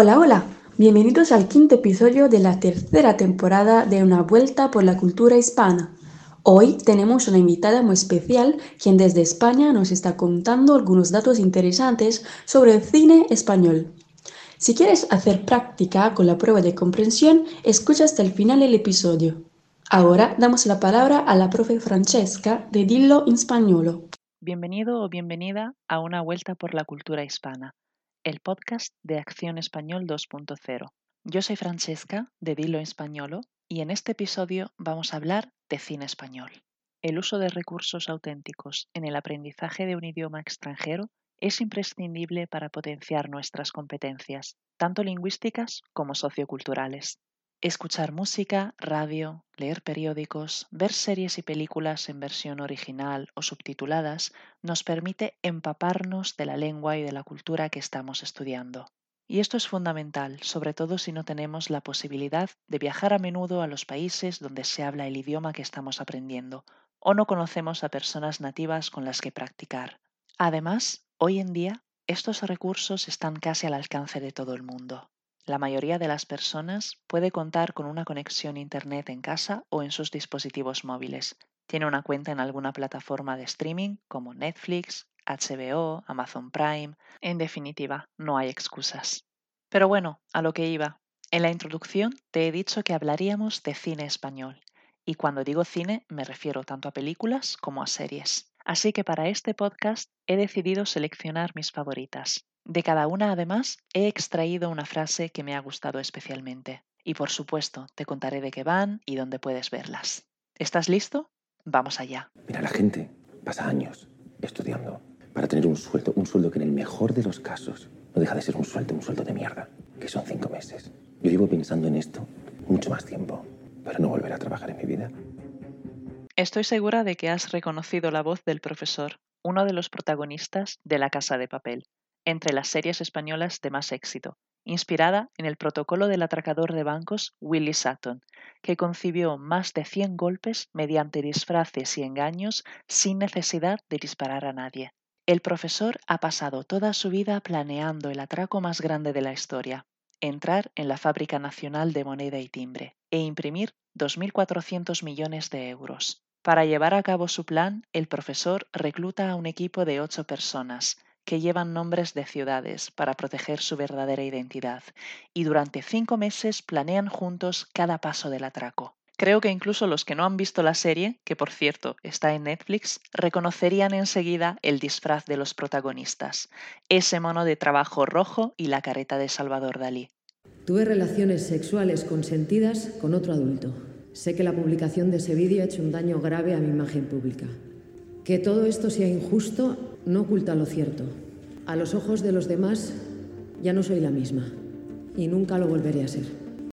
Hola, hola, bienvenidos al quinto episodio de la tercera temporada de Una Vuelta por la Cultura Hispana. Hoy tenemos una invitada muy especial quien desde España nos está contando algunos datos interesantes sobre el cine español. Si quieres hacer práctica con la prueba de comprensión, escucha hasta el final el episodio. Ahora damos la palabra a la profe Francesca de Dillo in Spagnolo. Bienvenido o bienvenida a Una Vuelta por la Cultura Hispana, el podcast de Acción Español 2.0. Yo soy Francesca de Dilo Españolo y en este episodio vamos a hablar de cine español. El uso de recursos auténticos en el aprendizaje de un idioma extranjero es imprescindible para potenciar nuestras competencias, tanto lingüísticas como socioculturales. Escuchar música, radio, leer periódicos, ver series y películas en versión original o subtituladas nos permite empaparnos de la lengua y de la cultura que estamos estudiando. Y esto es fundamental, sobre todo si no tenemos la posibilidad de viajar a menudo a los países donde se habla el idioma que estamos aprendiendo o no conocemos a personas nativas con las que practicar. Además, hoy en día, estos recursos están casi al alcance de todo el mundo. La mayoría de las personas puede contar con una conexión Internet en casa o en sus dispositivos móviles. Tiene una cuenta en alguna plataforma de streaming como Netflix, HBO, Amazon Prime. En definitiva, no hay excusas. Pero bueno, a lo que iba. En la introducción te he dicho que hablaríamos de cine español. Y cuando digo cine me refiero tanto a películas como a series. Así que para este podcast he decidido seleccionar mis favoritas. De cada una, además, he extraído una frase que me ha gustado especialmente. Y por supuesto, te contaré de qué van y dónde puedes verlas. ¿Estás listo? Vamos allá. Mira, la gente pasa años estudiando para tener un sueldo, un sueldo que en el mejor de los casos no deja de ser un sueldo, un sueldo de mierda, que son cinco meses. Yo llevo pensando en esto mucho más tiempo, pero no volver a trabajar en mi vida. Estoy segura de que has reconocido la voz del profesor, uno de los protagonistas de La Casa de Papel entre las series españolas de más éxito, inspirada en el protocolo del atracador de bancos Willie Sutton, que concibió más de 100 golpes mediante disfraces y engaños sin necesidad de disparar a nadie. El profesor ha pasado toda su vida planeando el atraco más grande de la historia, entrar en la Fábrica Nacional de Moneda y Timbre e imprimir 2.400 millones de euros. Para llevar a cabo su plan, el profesor recluta a un equipo de ocho personas, que llevan nombres de ciudades para proteger su verdadera identidad y durante cinco meses planean juntos cada paso del atraco. Creo que incluso los que no han visto la serie, que por cierto está en Netflix, reconocerían enseguida el disfraz de los protagonistas, ese mono de trabajo rojo y la careta de Salvador Dalí. Tuve relaciones sexuales consentidas con otro adulto. Sé que la publicación de ese vídeo ha hecho un daño grave a mi imagen pública. Que todo esto sea injusto no oculta lo cierto. A los ojos de los demás ya no soy la misma y nunca lo volveré a ser.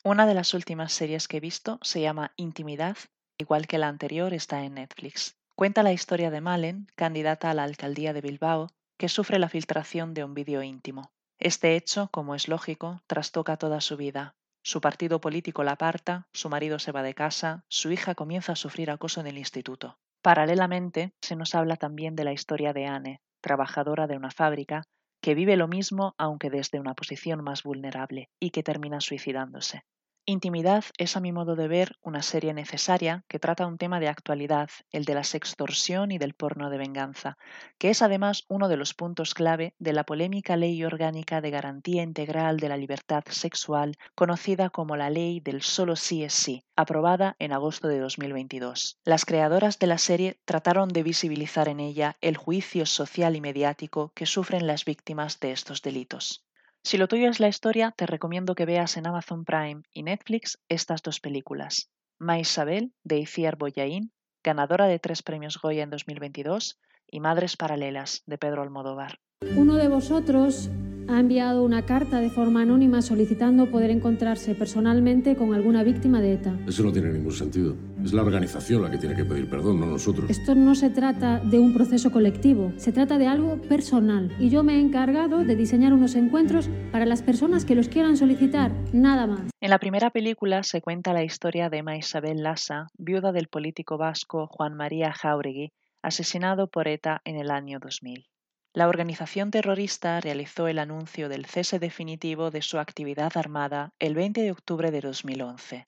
Una de las últimas series que he visto se llama Intimidad, igual que la anterior está en Netflix. Cuenta la historia de Malen, candidata a la alcaldía de Bilbao, que sufre la filtración de un vídeo íntimo. Este hecho, como es lógico, trastoca toda su vida. Su partido político la aparta, su marido se va de casa, su hija comienza a sufrir acoso en el instituto. Paralelamente, se nos habla también de la historia de Anne, trabajadora de una fábrica, que vive lo mismo aunque desde una posición más vulnerable y que termina suicidándose. Intimidad es a mi modo de ver una serie necesaria que trata un tema de actualidad, el de la sextorsión y del porno de venganza, que es además uno de los puntos clave de la polémica Ley Orgánica de Garantía Integral de la Libertad Sexual, conocida como la Ley del Solo sí es sí, aprobada en agosto de 2022. Las creadoras de la serie trataron de visibilizar en ella el juicio social y mediático que sufren las víctimas de estos delitos. Si lo tuyo es la historia, te recomiendo que veas en Amazon Prime y Netflix estas dos películas. Ma Isabel, de Iciar Boyaín, ganadora de tres premios Goya en 2022, y Madres Paralelas, de Pedro Almodóvar. Uno de vosotros ha enviado una carta de forma anónima solicitando poder encontrarse personalmente con alguna víctima de ETA. Eso no tiene ningún sentido. Es la organización la que tiene que pedir perdón, no nosotros. Esto no se trata de un proceso colectivo, se trata de algo personal. Y yo me he encargado de diseñar unos encuentros para las personas que los quieran solicitar, nada más. En la primera película se cuenta la historia de Emma Isabel Lassa, viuda del político vasco Juan María Jauregui, asesinado por ETA en el año 2000. la organización terrorista realizó el anuncio del cese definitivo de su actividad armada el 20 de octubre de 2011.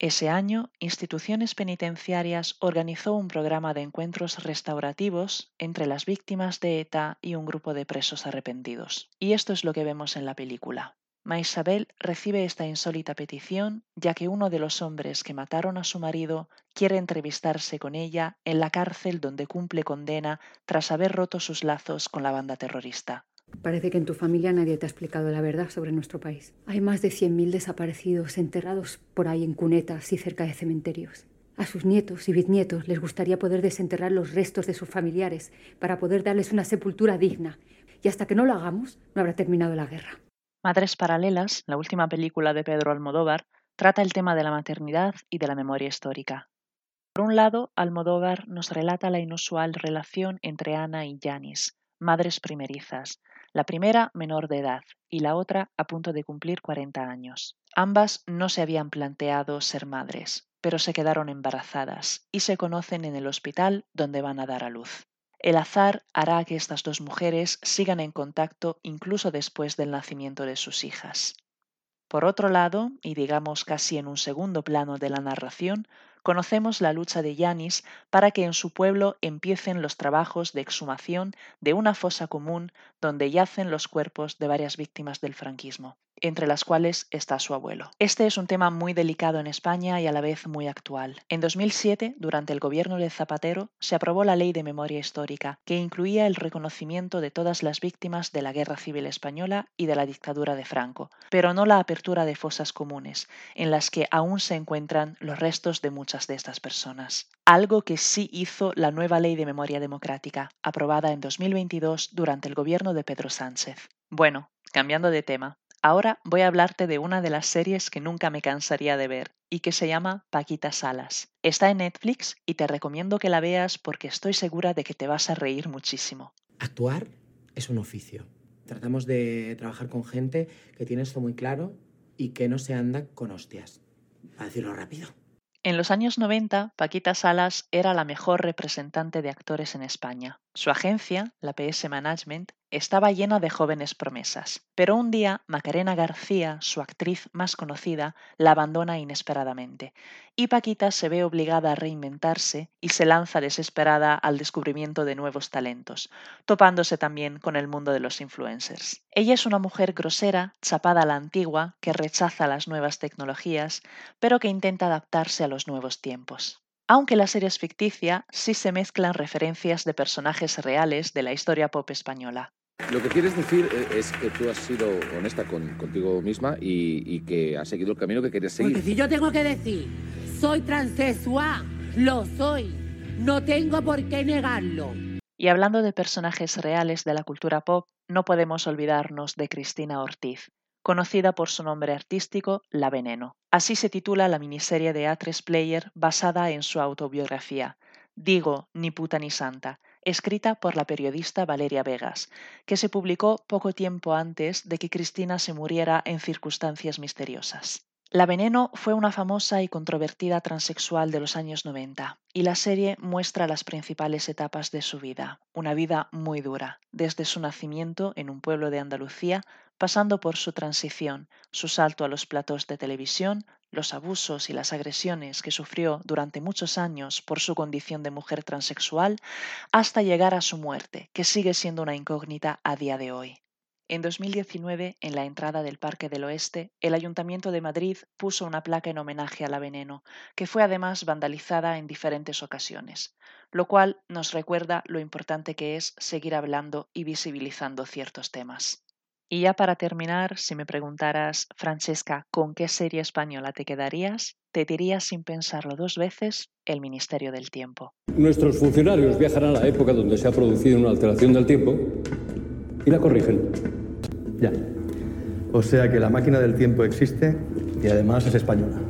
Ese año, Instituciones Penitenciarias organizó un programa de encuentros restaurativos entre las víctimas de ETA y un grupo de presos arrepentidos. Y esto es lo que vemos en la película. Maisabel recibe esta insólita petición ya que uno de los hombres que mataron a su marido quiere entrevistarse con ella en la cárcel donde cumple condena tras haber roto sus lazos con la banda terrorista. Parece que en tu familia nadie te ha explicado la verdad sobre nuestro país. Hay más de 100.000 desaparecidos enterrados por ahí en cunetas y cerca de cementerios. A sus nietos y bisnietos les gustaría poder desenterrar los restos de sus familiares para poder darles una sepultura digna. Y hasta que no lo hagamos, no habrá terminado la guerra. Madres Paralelas, la última película de Pedro Almodóvar, trata el tema de la maternidad y de la memoria histórica. Por un lado, Almodóvar nos relata la inusual relación entre Ana y Janis, madres primerizas, la primera menor de edad y la otra a punto de cumplir 40 años. Ambas no se habían planteado ser madres, pero se quedaron embarazadas y se conocen en el hospital donde van a dar a luz. El azar hará que estas dos mujeres sigan en contacto incluso después del nacimiento de sus hijas. Por otro lado, y digamos casi en un segundo plano de la narración, conocemos la lucha de Yanis para que en su pueblo empiecen los trabajos de exhumación de una fosa común donde yacen los cuerpos de varias víctimas del franquismo entre las cuales está su abuelo. Este es un tema muy delicado en España y a la vez muy actual. En 2007, durante el gobierno de Zapatero, se aprobó la Ley de Memoria Histórica, que incluía el reconocimiento de todas las víctimas de la Guerra Civil Española y de la dictadura de Franco, pero no la apertura de fosas comunes, en las que aún se encuentran los restos de muchas de estas personas. Algo que sí hizo la nueva Ley de Memoria Democrática, aprobada en 2022 durante el gobierno de Pedro Sánchez. Bueno, cambiando de tema, Ahora voy a hablarte de una de las series que nunca me cansaría de ver y que se llama Paquita Salas. Está en Netflix y te recomiendo que la veas porque estoy segura de que te vas a reír muchísimo. Actuar es un oficio. Tratamos de trabajar con gente que tiene esto muy claro y que no se anda con hostias. Para decirlo rápido. En los años 90, Paquita Salas era la mejor representante de actores en España. Su agencia, la PS Management, estaba llena de jóvenes promesas, pero un día Macarena García, su actriz más conocida, la abandona inesperadamente, y Paquita se ve obligada a reinventarse y se lanza desesperada al descubrimiento de nuevos talentos, topándose también con el mundo de los influencers. Ella es una mujer grosera, chapada a la antigua, que rechaza las nuevas tecnologías, pero que intenta adaptarse a los nuevos tiempos. Aunque la serie es ficticia, sí se mezclan referencias de personajes reales de la historia pop española. Lo que quieres decir eh, es que tú has sido honesta contigo misma y, que has seguido el camino que querías seguir. Porque si yo tengo que decir, soy transexual, lo soy. No tengo por qué negarlo. Y hablando de personajes reales de la cultura pop, no podemos olvidarnos de Cristina Ortiz, conocida por su nombre artístico La Veneno. Así se titula la miniserie de A3 Player basada en su autobiografía, Digo, ni puta ni santa, escrita por la periodista Valeria Vegas, que se publicó poco tiempo antes de que Cristina se muriera en circunstancias misteriosas. La Veneno fue una famosa y controvertida transexual de los años 90, y la serie muestra las principales etapas de su vida, una vida muy dura, desde su nacimiento en un pueblo de Andalucía, pasando por su transición, su salto a los platos de televisión, los abusos y las agresiones que sufrió durante muchos años por su condición de mujer transexual, hasta llegar a su muerte, que sigue siendo una incógnita a día de hoy. En 2019, en la entrada del Parque del Oeste, el Ayuntamiento de Madrid puso una placa en homenaje a la veneno, que fue además vandalizada en diferentes ocasiones, lo cual nos recuerda lo importante que es seguir hablando y visibilizando ciertos temas. Y ya para terminar, si me preguntaras, Francesca, ¿con qué serie española te quedarías? Te diría sin pensarlo dos veces El Ministerio del Tiempo. Nuestros funcionarios viajarán a la época donde se ha producido una alteración del tiempo y la corrigen. Ya. O sea que la máquina del tiempo existe y además es española.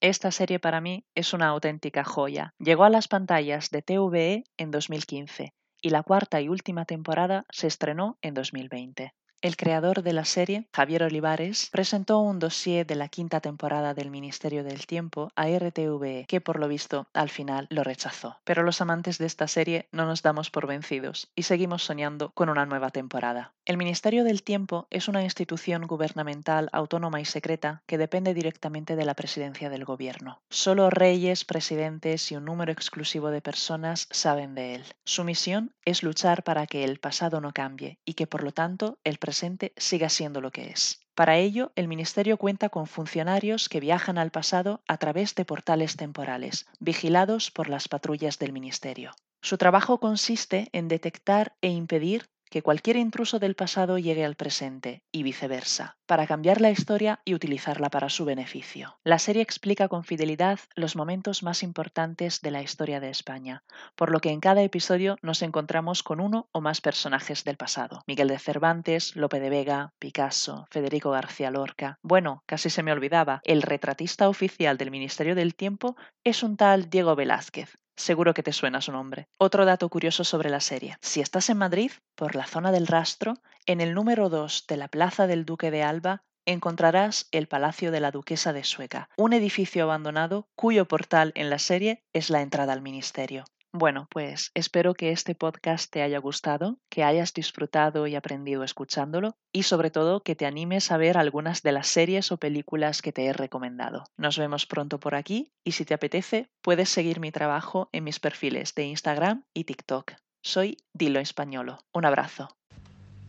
Esta serie para mí es una auténtica joya. Llegó a las pantallas de TVE en 2015 y la cuarta y última temporada se estrenó en 2020. El creador de la serie, Javier Olivares, presentó un dossier de la quinta temporada del Ministerio del Tiempo a RTVE, que por lo visto al final lo rechazó. Pero los amantes de esta serie no nos damos por vencidos y seguimos soñando con una nueva temporada. El Ministerio del Tiempo es una institución gubernamental autónoma y secreta que depende directamente de la presidencia del gobierno. Solo reyes, presidentes y un número exclusivo de personas saben de él. Su misión es luchar para que el pasado no cambie y que por lo tanto el presente siga siendo lo que es. Para ello, el Ministerio cuenta con funcionarios que viajan al pasado a través de portales temporales, vigilados por las patrullas del Ministerio. Su trabajo consiste en detectar e impedir que cualquier intruso del pasado llegue al presente y viceversa, para cambiar la historia y utilizarla para su beneficio. La serie explica con fidelidad los momentos más importantes de la historia de España, por lo que en cada episodio nos encontramos con uno o más personajes del pasado. Miguel de Cervantes, Lope de Vega, Picasso, Federico García Lorca. Bueno, casi se me olvidaba, el retratista oficial del Ministerio del Tiempo es un tal Diego Velázquez, Seguro que te suena su nombre. Otro dato curioso sobre la serie. Si estás en Madrid, por la zona del rastro, en el número 2 de la Plaza del Duque de Alba encontrarás el Palacio de la Duquesa de Sueca, un edificio abandonado cuyo portal en la serie es la entrada al ministerio. Bueno, pues espero que este podcast te haya gustado, que hayas disfrutado y aprendido escuchándolo y sobre todo que te animes a ver algunas de las series o películas que te he recomendado. Nos vemos pronto por aquí y si te apetece puedes seguir mi trabajo en mis perfiles de Instagram y TikTok. Soy Dilo Españolo. Un abrazo.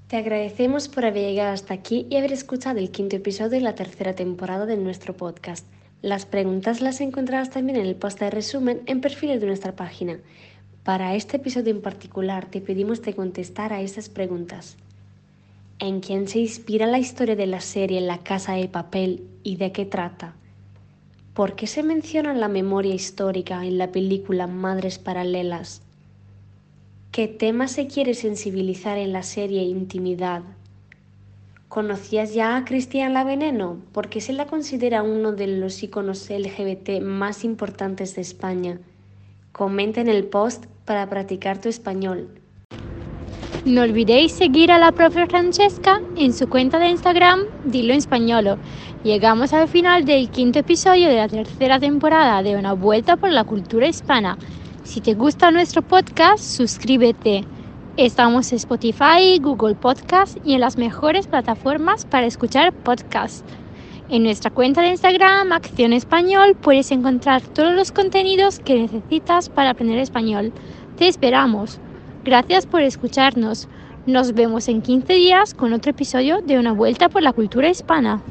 Te agradecemos por haber llegado hasta aquí y haber escuchado el quinto episodio de la tercera temporada de nuestro podcast. Las preguntas las encontrarás también en el post de resumen en perfiles de nuestra página. Para este episodio en particular te pedimos de contestar a esas preguntas. ¿En quién se inspira la historia de la serie La Casa de Papel y de qué trata? ¿Por qué se menciona la memoria histórica en la película Madres Paralelas? ¿Qué tema se quiere sensibilizar en la serie Intimidad? ¿Conocías ya a Cristian La Veneno? Porque se la considera uno de los iconos LGBT más importantes de España. Comenta en el post para practicar tu español. No olvidéis seguir a la profe Francesca en su cuenta de Instagram, Dilo en Españolo. Llegamos al final del quinto episodio de la tercera temporada de Una Vuelta por la Cultura Hispana. Si te gusta nuestro podcast, suscríbete. Estamos en Spotify, Google Podcast y en las mejores plataformas para escuchar podcasts. En nuestra cuenta de Instagram, Acción Español, puedes encontrar todos los contenidos que necesitas para aprender español. Te esperamos. Gracias por escucharnos. Nos vemos en 15 días con otro episodio de Una Vuelta por la Cultura Hispana.